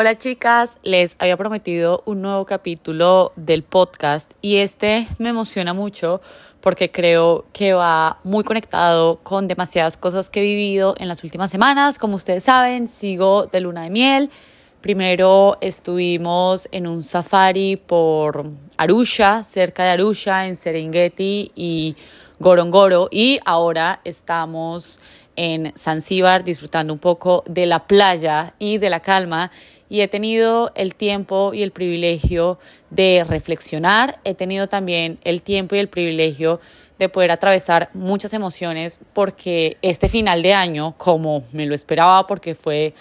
Hola chicas, les había prometido un nuevo capítulo del podcast y este me emociona mucho porque creo que va muy conectado con demasiadas cosas que he vivido en las últimas semanas. Como ustedes saben, sigo de luna de miel. Primero estuvimos en un safari por Arusha, cerca de Arusha, en Serengeti y Gorongoro y ahora estamos en Zanzíbar disfrutando un poco de la playa y de la calma. Y he tenido el tiempo y el privilegio de reflexionar, he tenido también el tiempo y el privilegio de poder atravesar muchas emociones porque este final de año, como me lo esperaba porque fue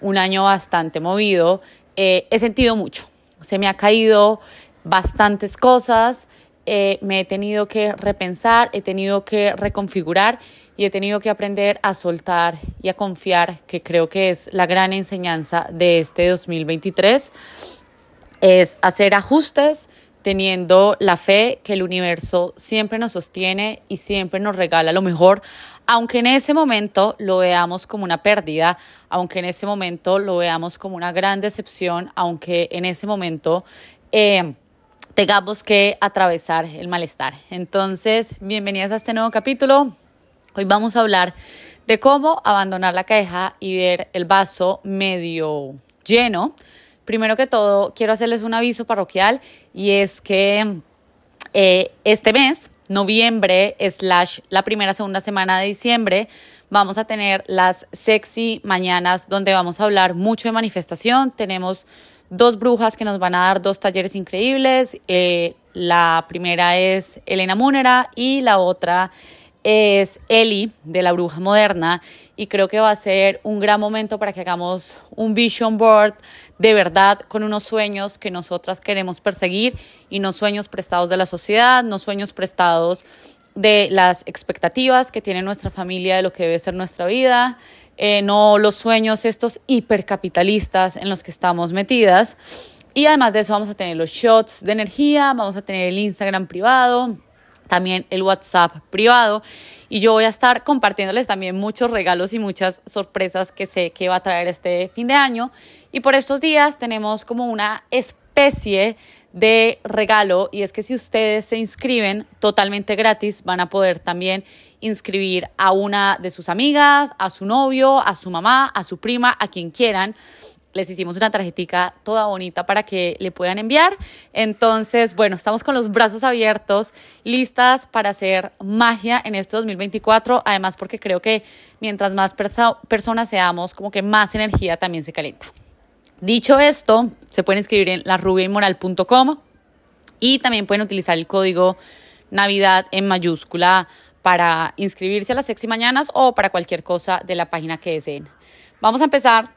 un año bastante movido, eh, he sentido mucho, se me ha caído bastantes cosas, eh, me he tenido que repensar, he tenido que reconfigurar y he tenido que aprender a soltar y a confiar, que creo que es la gran enseñanza de este 2023, es hacer ajustes teniendo la fe que el universo siempre nos sostiene y siempre nos regala lo mejor, aunque en ese momento lo veamos como una pérdida, aunque en ese momento lo veamos como una gran decepción, aunque en ese momento... Eh, tengamos que atravesar el malestar. Entonces, bienvenidas a este nuevo capítulo. Hoy vamos a hablar de cómo abandonar la queja y ver el vaso medio lleno. Primero que todo, quiero hacerles un aviso parroquial y es que eh, este mes, noviembre, slash la primera, segunda semana de diciembre, vamos a tener las sexy mañanas donde vamos a hablar mucho de manifestación. Tenemos dos brujas que nos van a dar dos talleres increíbles. Eh, la primera es Elena Múnera y la otra es Eli de la Bruja Moderna y creo que va a ser un gran momento para que hagamos un vision board de verdad con unos sueños que nosotras queremos perseguir y no sueños prestados de la sociedad, no sueños prestados de las expectativas que tiene nuestra familia de lo que debe ser nuestra vida, eh, no los sueños estos hipercapitalistas en los que estamos metidas. Y además de eso vamos a tener los shots de energía, vamos a tener el Instagram privado, también el WhatsApp privado y yo voy a estar compartiéndoles también muchos regalos y muchas sorpresas que sé que va a traer este fin de año y por estos días tenemos como una especie de regalo y es que si ustedes se inscriben totalmente gratis van a poder también inscribir a una de sus amigas, a su novio, a su mamá, a su prima, a quien quieran. Les hicimos una tarjetica toda bonita para que le puedan enviar. Entonces, bueno, estamos con los brazos abiertos, listas para hacer magia en este 2024. Además, porque creo que mientras más personas seamos, como que más energía también se calienta. Dicho esto, se pueden inscribir en larubiainmoral.com y también pueden utilizar el código Navidad en mayúscula para inscribirse a las sexy mañanas o para cualquier cosa de la página que deseen. Vamos a empezar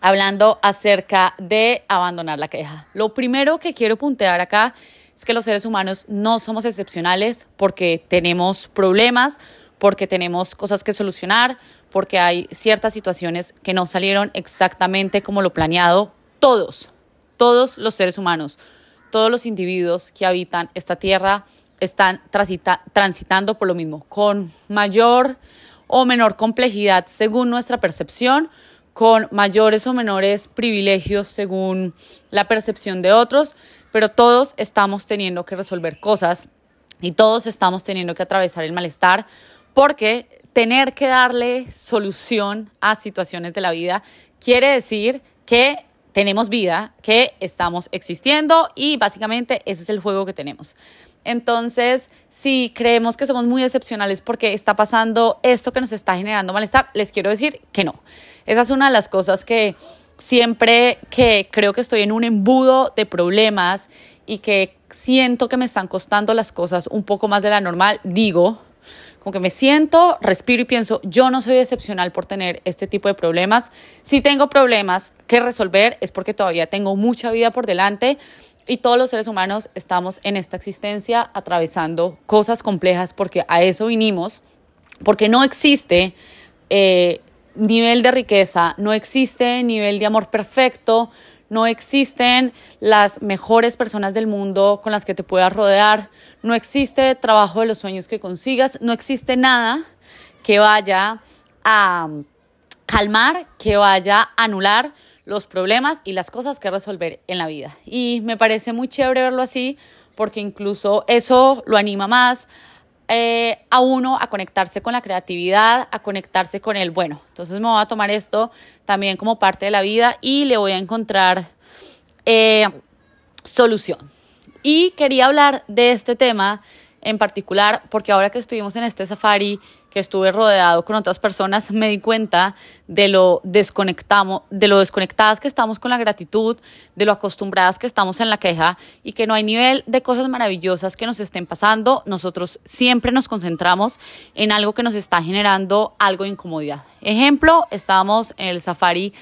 hablando acerca de abandonar la queja. Lo primero que quiero puntear acá es que los seres humanos no somos excepcionales porque tenemos problemas, porque tenemos cosas que solucionar, porque hay ciertas situaciones que no salieron exactamente como lo planeado. Todos, todos los seres humanos, todos los individuos que habitan esta tierra están transitando por lo mismo, con mayor o menor complejidad según nuestra percepción, con mayores o menores privilegios según la percepción de otros, pero todos estamos teniendo que resolver cosas y todos estamos teniendo que atravesar el malestar porque tener que darle solución a situaciones de la vida quiere decir que tenemos vida, que estamos existiendo y básicamente ese es el juego que tenemos. Entonces, si creemos que somos muy excepcionales porque está pasando esto que nos está generando malestar, les quiero decir que no. Esa es una de las cosas que siempre que creo que estoy en un embudo de problemas y que siento que me están costando las cosas un poco más de la normal, digo, como que me siento, respiro y pienso, yo no soy excepcional por tener este tipo de problemas. Si tengo problemas que resolver es porque todavía tengo mucha vida por delante y todos los seres humanos estamos en esta existencia atravesando cosas complejas porque a eso vinimos, porque no existe eh, nivel de riqueza, no existe nivel de amor perfecto, no existen las mejores personas del mundo con las que te puedas rodear, no existe trabajo de los sueños que consigas, no existe nada que vaya a calmar, que vaya a anular los problemas y las cosas que resolver en la vida. Y me parece muy chévere verlo así porque incluso eso lo anima más eh, a uno a conectarse con la creatividad, a conectarse con el bueno. Entonces me voy a tomar esto también como parte de la vida y le voy a encontrar eh, solución. Y quería hablar de este tema en particular porque ahora que estuvimos en este safari que estuve rodeado con otras personas, me di cuenta de lo desconectamos, de lo desconectadas que estamos con la gratitud, de lo acostumbradas que estamos en la queja y que no hay nivel de cosas maravillosas que nos estén pasando. Nosotros siempre nos concentramos en algo que nos está generando algo de incomodidad. Ejemplo, estábamos en el safari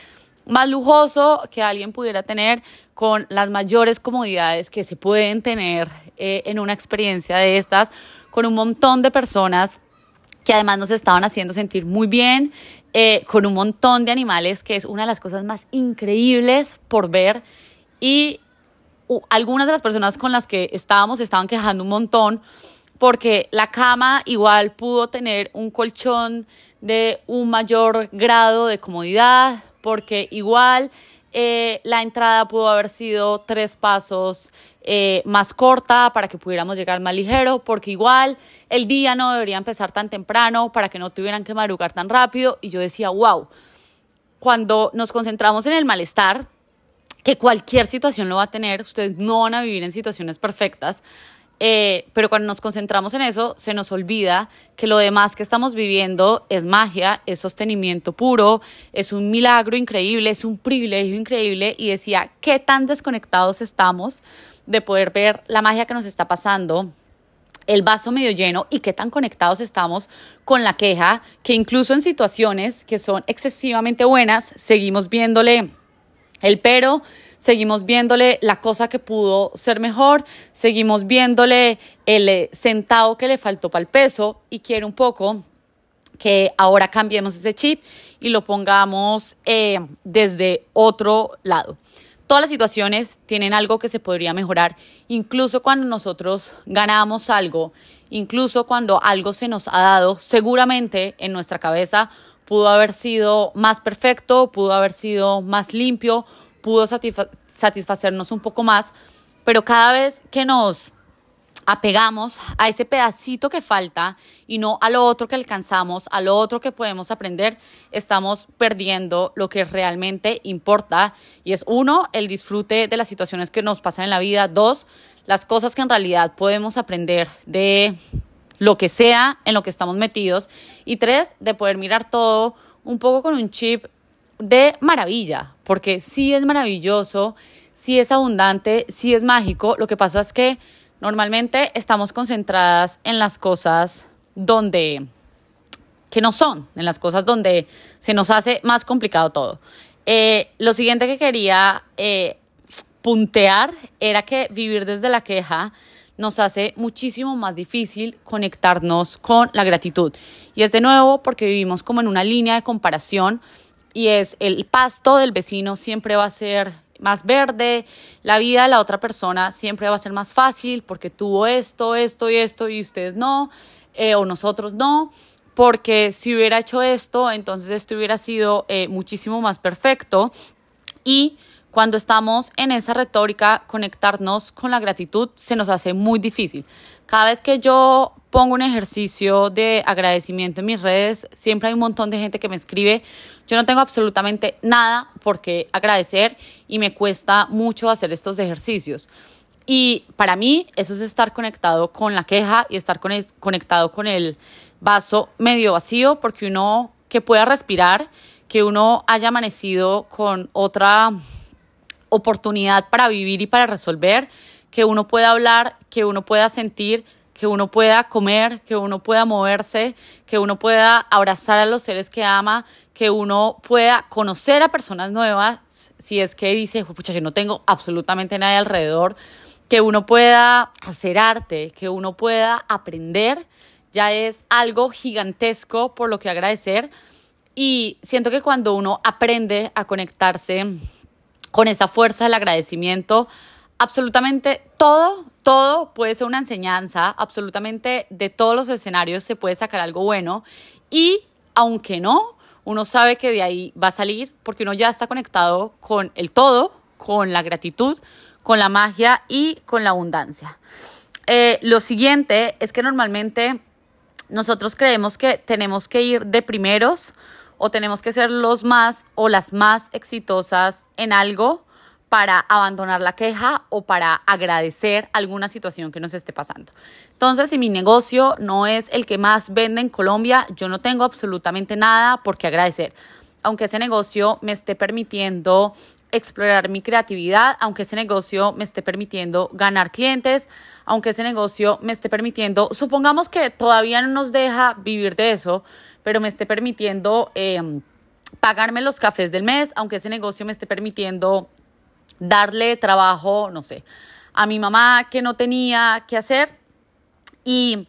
más lujoso que alguien pudiera tener con las mayores comodidades que se pueden tener eh, en una experiencia de estas, con un montón de personas que además nos estaban haciendo sentir muy bien, eh, con un montón de animales, que es una de las cosas más increíbles por ver. Y algunas de las personas con las que estábamos estaban quejando un montón porque la cama igual pudo tener un colchón de un mayor grado de comodidad, porque igual eh, la entrada pudo haber sido tres pasos eh, más corta para que pudiéramos llegar más ligero, porque igual el día no debería empezar tan temprano para que no tuvieran que madrugar tan rápido. Y yo decía, wow, cuando nos concentramos en el malestar, que cualquier situación lo va a tener, ustedes no van a vivir en situaciones perfectas, eh, pero cuando nos concentramos en eso, se nos olvida que lo demás que estamos viviendo es magia, es sostenimiento puro, es un milagro increíble, es un privilegio increíble. Y decía, ¿qué tan desconectados estamos de poder ver la magia que nos está pasando? el vaso medio lleno y qué tan conectados estamos con la queja, que incluso en situaciones que son excesivamente buenas, seguimos viéndole el pero, seguimos viéndole la cosa que pudo ser mejor, seguimos viéndole el eh, centavo que le faltó para el peso. Y quiero un poco que ahora cambiemos ese chip y lo pongamos eh, desde otro lado. Todas las situaciones tienen algo que se podría mejorar, incluso cuando nosotros ganamos algo, incluso cuando algo se nos ha dado, seguramente en nuestra cabeza pudo haber sido más perfecto, pudo haber sido más limpio, pudo satisfacernos un poco más, pero cada vez que nos apegamos a ese pedacito que falta y no a lo otro que alcanzamos, a lo otro que podemos aprender, estamos perdiendo lo que realmente importa. Y es uno, el disfrute de las situaciones que nos pasan en la vida, dos, las cosas que en realidad podemos aprender de lo que sea en lo que estamos metidos. Y tres, de poder mirar todo un poco con un chip de maravilla, porque sí es maravilloso, sí es abundante, sí es mágico. Lo que pasa es que normalmente estamos concentradas en las cosas donde que no son, en las cosas donde se nos hace más complicado todo. Eh, lo siguiente que quería eh, puntear era que vivir desde la queja nos hace muchísimo más difícil conectarnos con la gratitud. Y es de nuevo porque vivimos como en una línea de comparación y es el pasto del vecino siempre va a ser más verde, la vida de la otra persona siempre va a ser más fácil porque tuvo esto, esto y esto y ustedes no, eh, o nosotros no, porque si hubiera hecho esto, entonces esto hubiera sido eh, muchísimo más perfecto. Y cuando estamos en esa retórica, conectarnos con la gratitud se nos hace muy difícil. Cada vez que yo pongo un ejercicio de agradecimiento en mis redes, siempre hay un montón de gente que me escribe. Yo no tengo absolutamente nada por qué agradecer y me cuesta mucho hacer estos ejercicios. Y para mí eso es estar conectado con la queja y estar conectado con el vaso medio vacío, porque uno que pueda respirar, que uno haya amanecido con otra oportunidad para vivir y para resolver, que uno pueda hablar, que uno pueda sentir, que uno pueda comer, que uno pueda moverse, que uno pueda abrazar a los seres que ama, que uno pueda conocer a personas nuevas, si es que dice, pucha, yo no tengo absolutamente nadie alrededor, que uno pueda hacer arte, que uno pueda aprender, ya es algo gigantesco por lo que agradecer. Y siento que cuando uno aprende a conectarse con esa fuerza del agradecimiento, absolutamente todo, todo puede ser una enseñanza, absolutamente de todos los escenarios se puede sacar algo bueno y aunque no, uno sabe que de ahí va a salir porque uno ya está conectado con el todo, con la gratitud, con la magia y con la abundancia. Eh, lo siguiente es que normalmente nosotros creemos que tenemos que ir de primeros o tenemos que ser los más o las más exitosas en algo para abandonar la queja o para agradecer alguna situación que nos esté pasando. Entonces, si mi negocio no es el que más vende en Colombia, yo no tengo absolutamente nada por qué agradecer. Aunque ese negocio me esté permitiendo explorar mi creatividad, aunque ese negocio me esté permitiendo ganar clientes, aunque ese negocio me esté permitiendo, supongamos que todavía no nos deja vivir de eso, pero me esté permitiendo em, pagarme los cafés del mes, aunque ese negocio me esté permitiendo darle trabajo, no sé, a mi mamá que no tenía que hacer. Y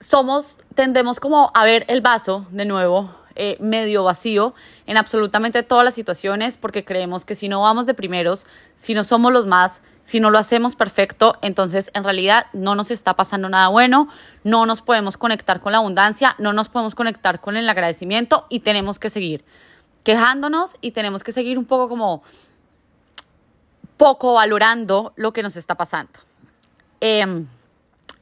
somos, tendemos como a ver el vaso de nuevo eh, medio vacío en absolutamente todas las situaciones porque creemos que si no vamos de primeros, si no somos los más, si no lo hacemos perfecto, entonces en realidad no nos está pasando nada bueno, no nos podemos conectar con la abundancia, no nos podemos conectar con el agradecimiento y tenemos que seguir quejándonos y tenemos que seguir un poco como poco valorando lo que nos está pasando. Em,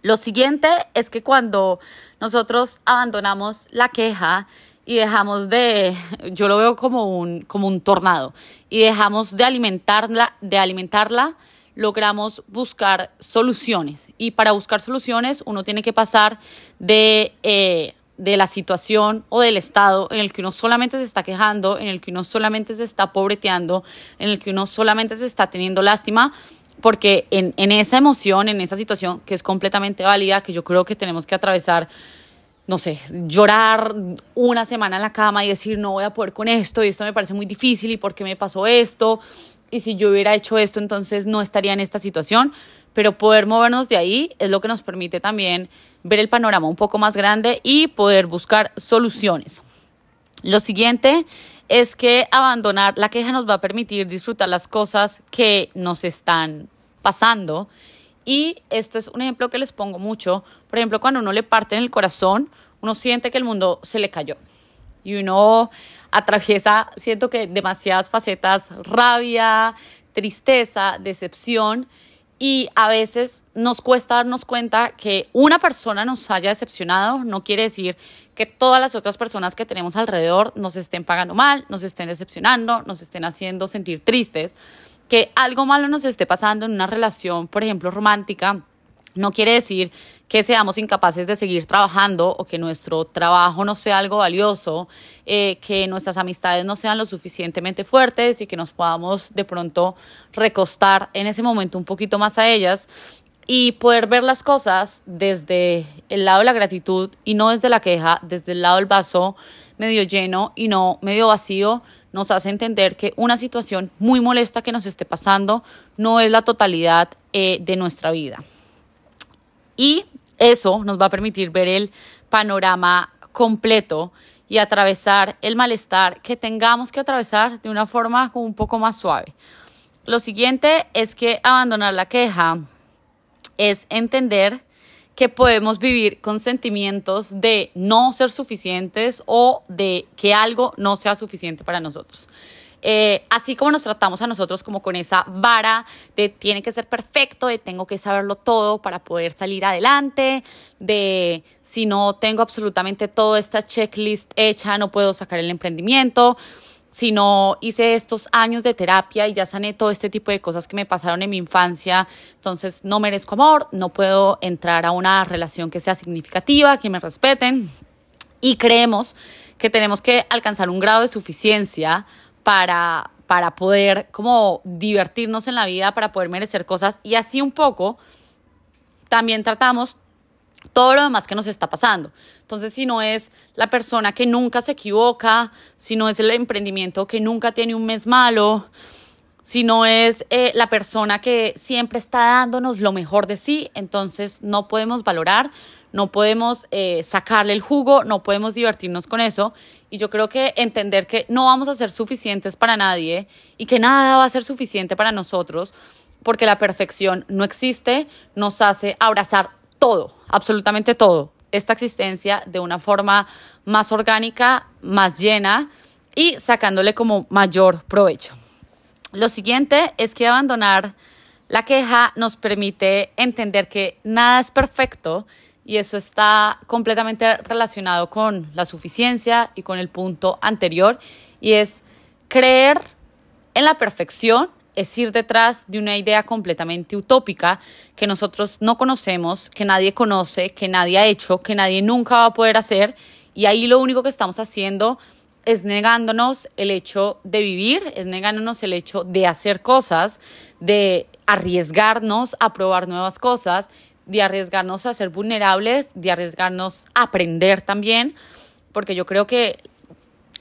lo siguiente es que cuando nosotros abandonamos la queja y dejamos de, yo lo veo como un, como un tornado, y dejamos de alimentarla, de alimentarla, logramos buscar soluciones. Y para buscar soluciones uno tiene que pasar de eh, de la situación o del estado en el que uno solamente se está quejando, en el que uno solamente se está pobreteando, en el que uno solamente se está teniendo lástima, porque en, en esa emoción, en esa situación que es completamente válida, que yo creo que tenemos que atravesar, no sé, llorar una semana en la cama y decir no voy a poder con esto y esto me parece muy difícil y por qué me pasó esto y si yo hubiera hecho esto entonces no estaría en esta situación, pero poder movernos de ahí es lo que nos permite también ver el panorama un poco más grande y poder buscar soluciones. Lo siguiente es que abandonar la queja nos va a permitir disfrutar las cosas que nos están pasando. Y esto es un ejemplo que les pongo mucho. Por ejemplo, cuando uno le parte en el corazón, uno siente que el mundo se le cayó. Y uno atraviesa, siento que demasiadas facetas, rabia, tristeza, decepción y a veces nos cuesta darnos cuenta que una persona nos haya decepcionado, no quiere decir que todas las otras personas que tenemos alrededor nos estén pagando mal, nos estén decepcionando, nos estén haciendo sentir tristes, que algo malo nos esté pasando en una relación, por ejemplo, romántica no quiere decir que seamos incapaces de seguir trabajando o que nuestro trabajo no sea algo valioso, eh, que nuestras amistades no sean lo suficientemente fuertes y que nos podamos de pronto recostar en ese momento un poquito más a ellas y poder ver las cosas desde el lado de la gratitud y no desde la queja, desde el lado del vaso medio lleno y no medio vacío, nos hace entender que una situación muy molesta que nos esté pasando no es la totalidad eh, de nuestra vida. Y eso nos va a permitir ver el panorama completo y atravesar el malestar que tengamos que atravesar de una forma un poco más suave. Lo siguiente es que abandonar la queja es entender que podemos vivir con sentimientos de no ser suficientes o de que algo no sea suficiente para nosotros. Eh, así como nos tratamos a nosotros como con esa vara de tiene que ser perfecto, de tengo que saberlo todo para poder salir adelante, de si no tengo absolutamente toda esta checklist hecha, no puedo sacar el emprendimiento si no hice estos años de terapia y ya sané todo este tipo de cosas que me pasaron en mi infancia, entonces no merezco amor, no puedo entrar a una relación que sea significativa, que me respeten. Y creemos que tenemos que alcanzar un grado de suficiencia para, para poder como divertirnos en la vida, para poder merecer cosas y así un poco también tratamos todo lo demás que nos está pasando. Entonces, si no es la persona que nunca se equivoca, si no es el emprendimiento que nunca tiene un mes malo, si no es eh, la persona que siempre está dándonos lo mejor de sí, entonces no podemos valorar no podemos eh, sacarle el jugo, no podemos divertirnos con eso. Y yo creo que entender que no vamos a ser suficientes para nadie y que nada va a ser suficiente para nosotros, porque la perfección no existe, nos hace abrazar todo, absolutamente todo, esta existencia de una forma más orgánica, más llena y sacándole como mayor provecho. Lo siguiente es que abandonar la queja nos permite entender que nada es perfecto y eso está completamente relacionado con la suficiencia y con el punto anterior y es creer en la perfección es ir detrás de una idea completamente utópica que nosotros no conocemos, que nadie conoce, que nadie ha hecho, que nadie nunca va a poder hacer. Y ahí lo único que estamos haciendo es negándonos el hecho de vivir, es negándonos el hecho de hacer cosas, de arriesgarnos a probar nuevas cosas, de arriesgarnos a ser vulnerables, de arriesgarnos a aprender también, porque yo creo que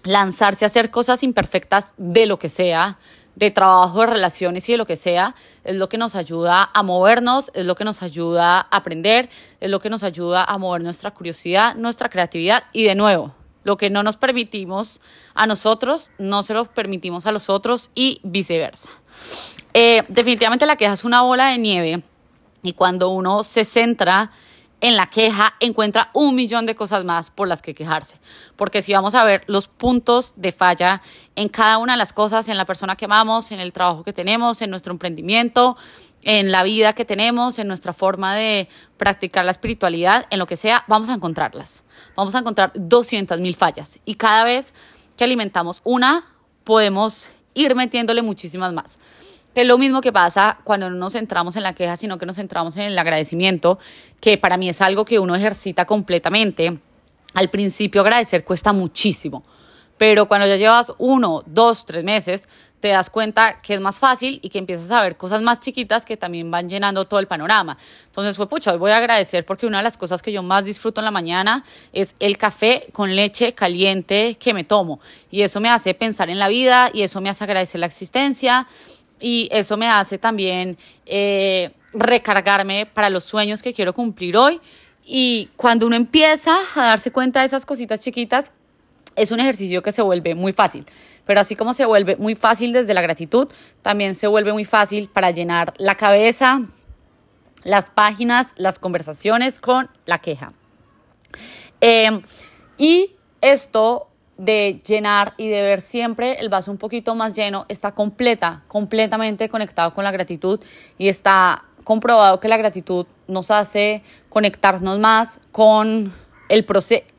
lanzarse a hacer cosas imperfectas de lo que sea, de trabajo, de relaciones y de lo que sea, es lo que nos ayuda a movernos, es lo que nos ayuda a aprender, es lo que nos ayuda a mover nuestra curiosidad, nuestra creatividad y de nuevo, lo que no nos permitimos a nosotros, no se lo permitimos a los otros y viceversa. Eh, definitivamente la queja es una bola de nieve y cuando uno se centra en la queja encuentra un millón de cosas más por las que quejarse. Porque si vamos a ver los puntos de falla en cada una de las cosas, en la persona que amamos, en el trabajo que tenemos, en nuestro emprendimiento, en la vida que tenemos, en nuestra forma de practicar la espiritualidad, en lo que sea, vamos a encontrarlas. Vamos a encontrar 200 mil fallas. Y cada vez que alimentamos una, podemos ir metiéndole muchísimas más es lo mismo que pasa cuando no nos centramos en la queja, sino que nos centramos en el agradecimiento, que para mí es algo que uno ejercita completamente. Al principio agradecer cuesta muchísimo, pero cuando ya llevas uno, dos, tres meses, te das cuenta que es más fácil y que empiezas a ver cosas más chiquitas que también van llenando todo el panorama. Entonces fue, pucha, hoy voy a agradecer porque una de las cosas que yo más disfruto en la mañana es el café con leche caliente que me tomo. Y eso me hace pensar en la vida y eso me hace agradecer la existencia y eso me hace también eh, recargarme para los sueños que quiero cumplir hoy. Y cuando uno empieza a darse cuenta de esas cositas chiquitas, es un ejercicio que se vuelve muy fácil. Pero así como se vuelve muy fácil desde la gratitud, también se vuelve muy fácil para llenar la cabeza, las páginas, las conversaciones con la queja. Eh, y esto de llenar y de ver siempre el vaso un poquito más lleno está completa, completamente conectado con la gratitud y está comprobado que la gratitud nos hace conectarnos más con el,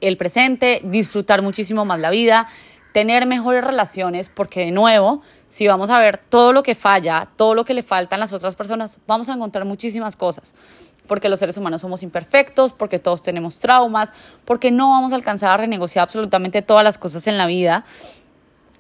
el presente, disfrutar muchísimo más la vida, tener mejores relaciones, porque de nuevo, si vamos a ver todo lo que falla, todo lo que le faltan las otras personas, vamos a encontrar muchísimas cosas porque los seres humanos somos imperfectos, porque todos tenemos traumas, porque no vamos a alcanzar a renegociar absolutamente todas las cosas en la vida.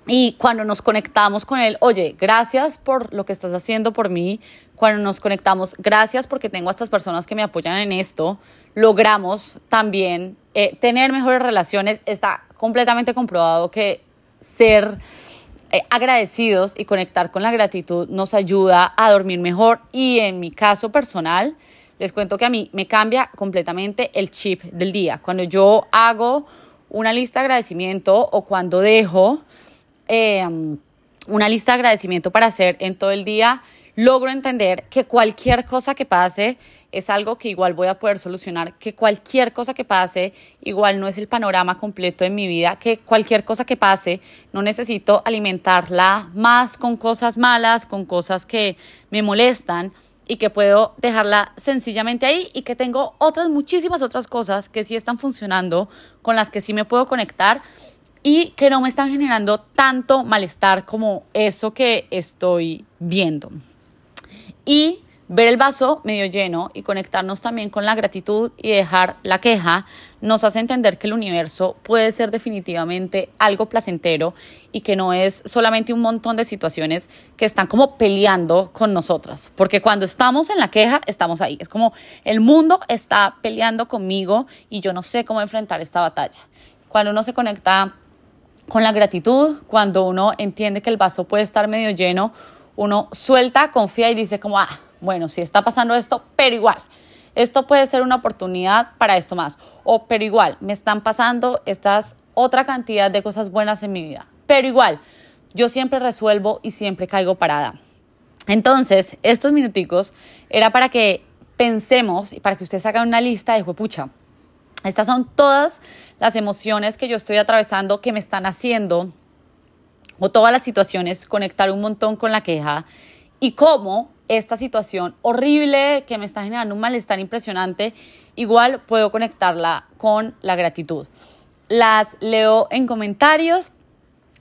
Y cuando nos conectamos con él, oye, gracias por lo que estás haciendo por mí. Cuando nos conectamos, gracias porque tengo a estas personas que me apoyan en esto. Logramos también eh, tener mejores relaciones. Está completamente comprobado que ser eh, agradecidos y conectar con la gratitud nos ayuda a dormir mejor. Y en mi caso personal, les cuento que a mí me cambia completamente el chip del día. Cuando yo hago una lista de agradecimiento o cuando dejo em, una lista de agradecimiento para hacer en todo el día, logro entender que cualquier cosa que pase es algo que igual voy a poder solucionar, que cualquier cosa que pase igual no es el panorama completo de mi vida, que cualquier cosa que pase no necesito alimentarla más con cosas malas, con cosas que me molestan, y que puedo dejarla sencillamente ahí y que tengo otras muchísimas otras cosas que sí están funcionando, con las que sí me puedo conectar y que no me están generando tanto malestar como eso que estoy viendo. Y Ver el vaso medio lleno y conectarnos también con la gratitud y dejar la queja nos hace entender que el universo puede ser definitivamente algo placentero y que no es solamente un montón de situaciones que están como peleando con nosotras. Porque cuando estamos en la queja, estamos ahí. Es como el mundo está peleando conmigo y yo no sé cómo enfrentar esta batalla. Cuando uno se conecta con la gratitud, cuando uno entiende que el vaso puede estar medio lleno, uno suelta, confía y dice como, ah, bueno, si está pasando esto, pero igual, esto puede ser una oportunidad para esto más. O, pero igual, me están pasando estas otra cantidad de cosas buenas en mi vida. Pero igual, yo siempre resuelvo y siempre caigo parada. Entonces, estos minuticos era para que pensemos y para que ustedes hagan una lista de pucha. Estas son todas las emociones que yo estoy atravesando que me están haciendo, o todas las situaciones, conectar un montón con la queja y cómo esta situación horrible que me está generando un malestar impresionante, igual puedo conectarla con la gratitud. Las leo en comentarios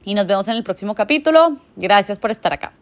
y nos vemos en el próximo capítulo. Gracias por estar acá.